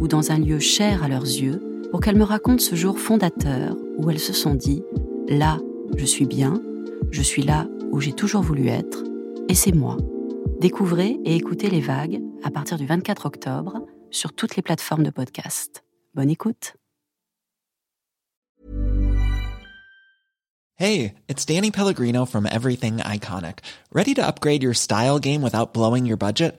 ou dans un lieu cher à leurs yeux pour qu'elles me racontent ce jour fondateur où elles se sont dit ⁇ Là, je suis bien, je suis là où j'ai toujours voulu être, et c'est moi. Découvrez et écoutez les vagues à partir du 24 octobre sur toutes les plateformes de podcast. Bonne écoute. Hey, it's Danny Pellegrino from Everything Iconic. Ready to upgrade your style game without blowing your budget?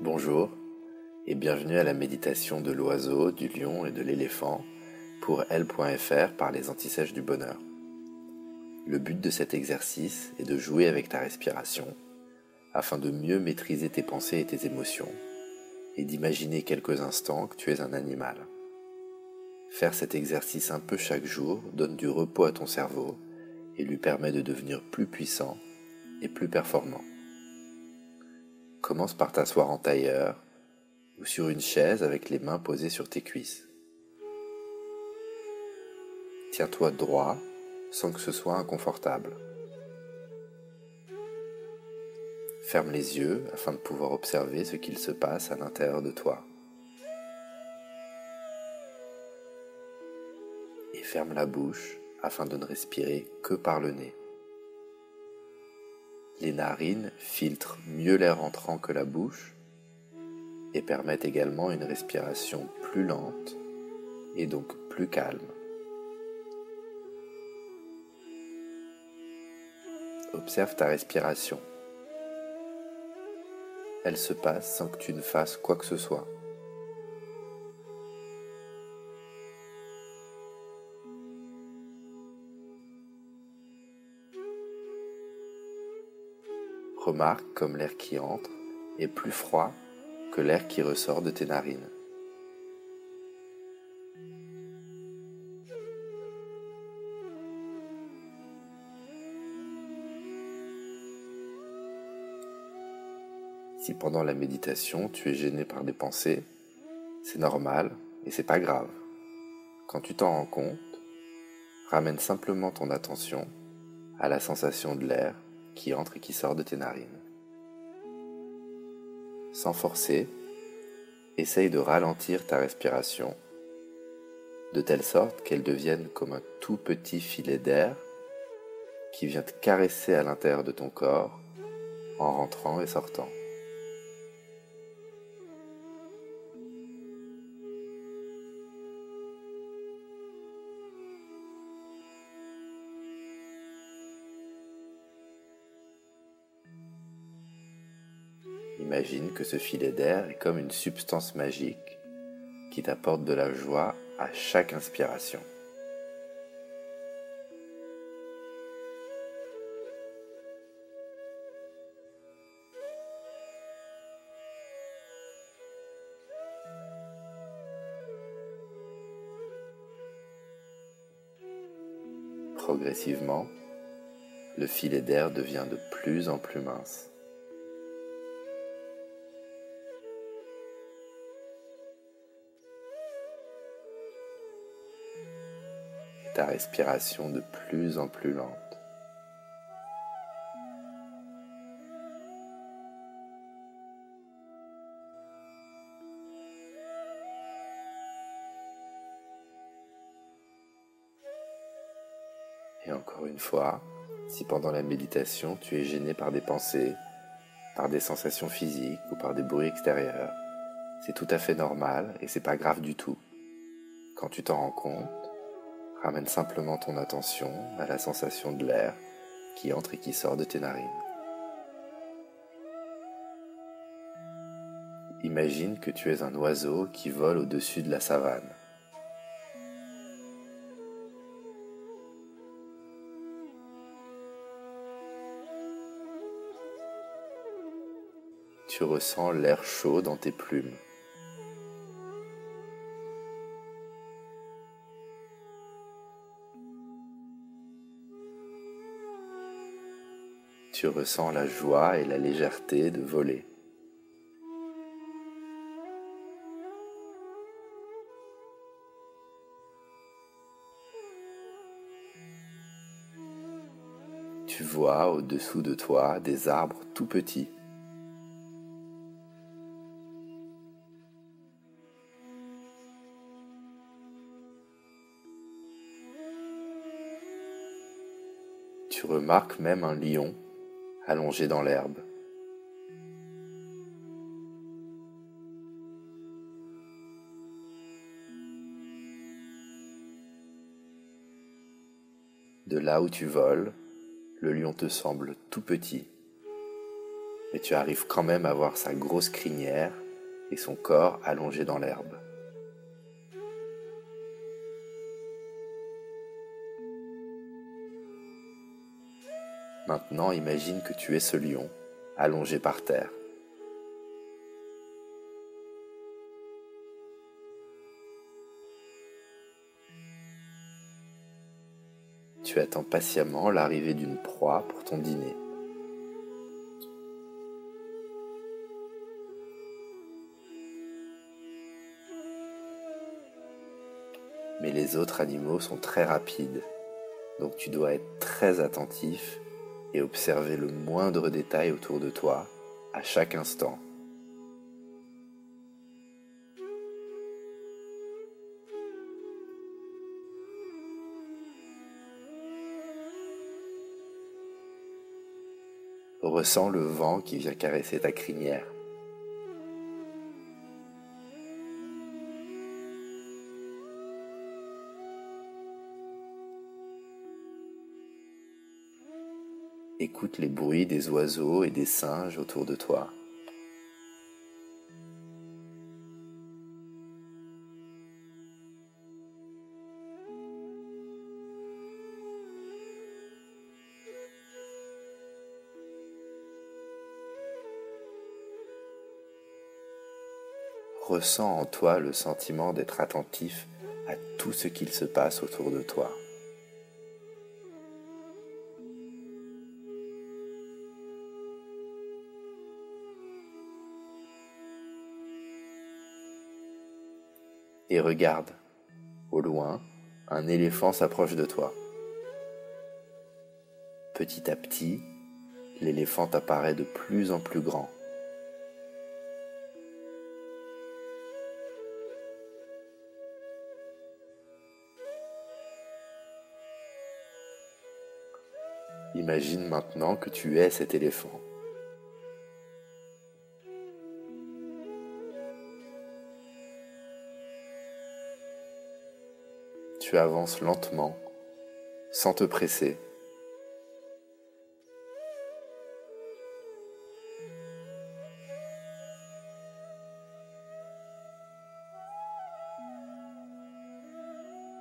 Bonjour et bienvenue à la méditation de l'oiseau, du lion et de l'éléphant pour L.fr par les antisèches du bonheur. Le but de cet exercice est de jouer avec ta respiration afin de mieux maîtriser tes pensées et tes émotions et d'imaginer quelques instants que tu es un animal. Faire cet exercice un peu chaque jour donne du repos à ton cerveau et lui permet de devenir plus puissant et plus performant. Commence par t'asseoir en tailleur ou sur une chaise avec les mains posées sur tes cuisses. Tiens-toi droit sans que ce soit inconfortable. Ferme les yeux afin de pouvoir observer ce qu'il se passe à l'intérieur de toi. Et ferme la bouche afin de ne respirer que par le nez. Les narines filtrent mieux l'air entrant que la bouche et permettent également une respiration plus lente et donc plus calme. Observe ta respiration. Elle se passe sans que tu ne fasses quoi que ce soit. Remarque comme l'air qui entre est plus froid que l'air qui ressort de tes narines. Si pendant la méditation tu es gêné par des pensées, c'est normal et c'est pas grave. Quand tu t'en rends compte, ramène simplement ton attention à la sensation de l'air qui entre et qui sort de tes narines. Sans forcer, essaye de ralentir ta respiration de telle sorte qu'elle devienne comme un tout petit filet d'air qui vient te caresser à l'intérieur de ton corps en rentrant et sortant. Imagine que ce filet d'air est comme une substance magique qui t'apporte de la joie à chaque inspiration. Progressivement, le filet d'air devient de plus en plus mince. Ta respiration de plus en plus lente. Et encore une fois, si pendant la méditation tu es gêné par des pensées, par des sensations physiques ou par des bruits extérieurs, c'est tout à fait normal et c'est pas grave du tout. Quand tu t'en rends compte, ramène simplement ton attention à la sensation de l'air qui entre et qui sort de tes narines. Imagine que tu es un oiseau qui vole au-dessus de la savane. Tu ressens l'air chaud dans tes plumes. Tu ressens la joie et la légèreté de voler. Tu vois au-dessous de toi des arbres tout petits. Tu remarques même un lion allongé dans l'herbe. De là où tu voles, le lion te semble tout petit, mais tu arrives quand même à voir sa grosse crinière et son corps allongé dans l'herbe. Maintenant, imagine que tu es ce lion, allongé par terre. Tu attends patiemment l'arrivée d'une proie pour ton dîner. Mais les autres animaux sont très rapides, donc tu dois être très attentif et observer le moindre détail autour de toi à chaque instant. Ressens le vent qui vient caresser ta crinière. Écoute les bruits des oiseaux et des singes autour de toi. Ressens en toi le sentiment d'être attentif à tout ce qu'il se passe autour de toi. Et regarde. Au loin, un éléphant s'approche de toi. Petit à petit, l'éléphant apparaît de plus en plus grand. Imagine maintenant que tu es cet éléphant. Tu avances lentement, sans te presser.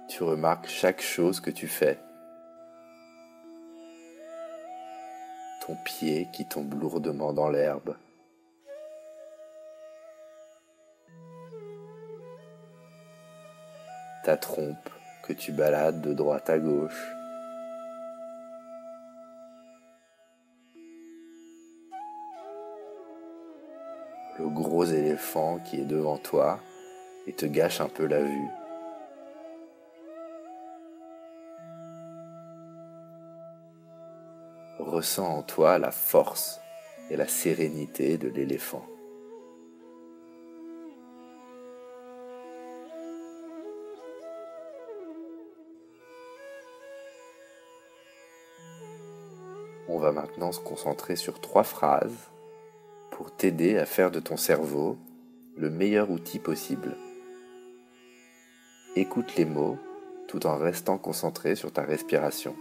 Tu remarques chaque chose que tu fais. Ton pied qui tombe lourdement dans l'herbe. Ta trompe que tu balades de droite à gauche. Le gros éléphant qui est devant toi et te gâche un peu la vue. Ressens en toi la force et la sérénité de l'éléphant. Maintenant se concentrer sur trois phrases pour t'aider à faire de ton cerveau le meilleur outil possible. Écoute les mots tout en restant concentré sur ta respiration.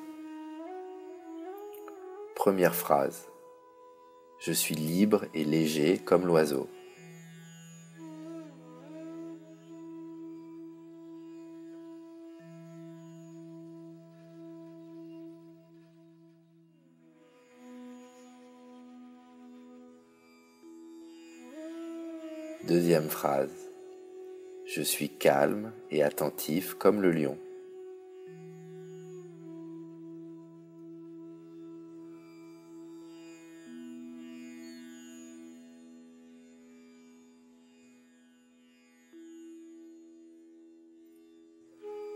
Première phrase. Je suis libre et léger comme l'oiseau. Deuxième phrase. Je suis calme et attentif comme le lion.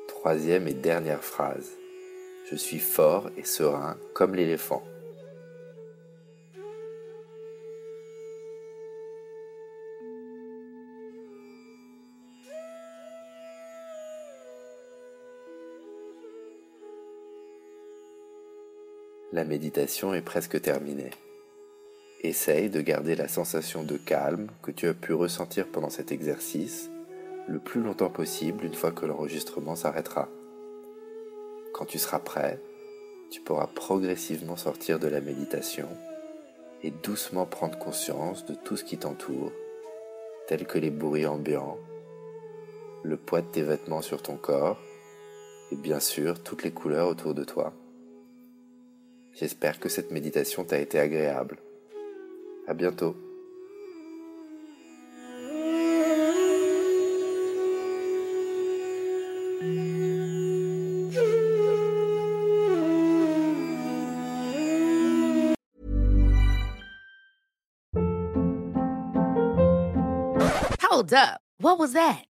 Troisième et dernière phrase. Je suis fort et serein comme l'éléphant. La méditation est presque terminée. Essaye de garder la sensation de calme que tu as pu ressentir pendant cet exercice le plus longtemps possible une fois que l'enregistrement s'arrêtera. Quand tu seras prêt, tu pourras progressivement sortir de la méditation et doucement prendre conscience de tout ce qui t'entoure, tels que les bruits ambiants, le poids de tes vêtements sur ton corps et bien sûr toutes les couleurs autour de toi. J'espère que cette méditation t'a été agréable. À bientôt. Hold up. What was that?